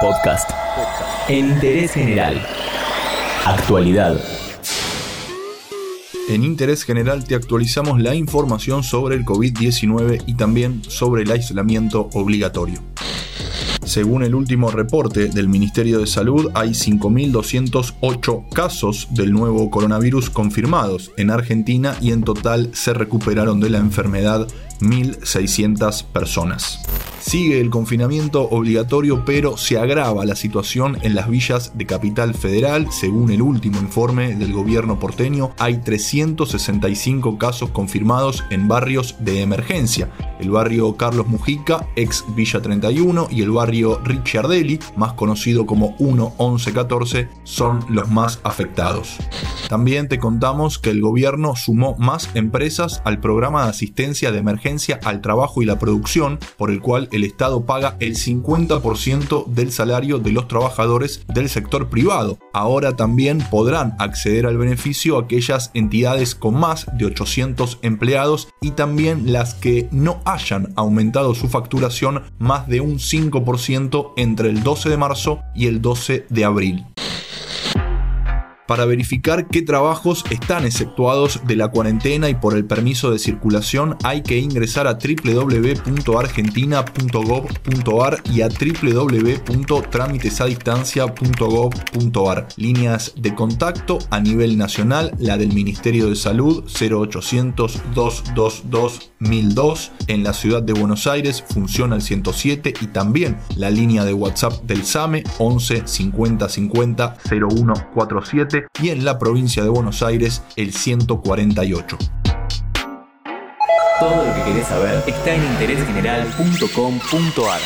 Podcast. En interés general. Actualidad. En Interés General te actualizamos la información sobre el COVID-19 y también sobre el aislamiento obligatorio. Según el último reporte del Ministerio de Salud, hay 5.208 casos del nuevo coronavirus confirmados en Argentina y en total se recuperaron de la enfermedad 1.600 personas. Sigue el confinamiento obligatorio, pero se agrava la situación en las villas de Capital Federal. Según el último informe del gobierno porteño, hay 365 casos confirmados en barrios de emergencia. El barrio Carlos Mujica, ex Villa 31, y el barrio Ricciardelli, más conocido como 11114, son los más afectados. También te contamos que el gobierno sumó más empresas al programa de asistencia de emergencia al trabajo y la producción, por el cual el Estado paga el 50% del salario de los trabajadores del sector privado. Ahora también podrán acceder al beneficio aquellas entidades con más de 800 empleados y también las que no hayan aumentado su facturación más de un 5% entre el 12 de marzo y el 12 de abril. Para verificar qué trabajos están exceptuados de la cuarentena y por el permiso de circulación hay que ingresar a www.argentina.gov.ar y a www.trámitesadistancia.gov.ar. Líneas de contacto a nivel nacional, la del Ministerio de Salud 0800 222 1002. En la ciudad de Buenos Aires funciona el 107 y también la línea de WhatsApp del SAME 11 50 50 0147 y en la provincia de Buenos Aires el 148. Todo lo que querés saber está en interésgeneral.com.ar.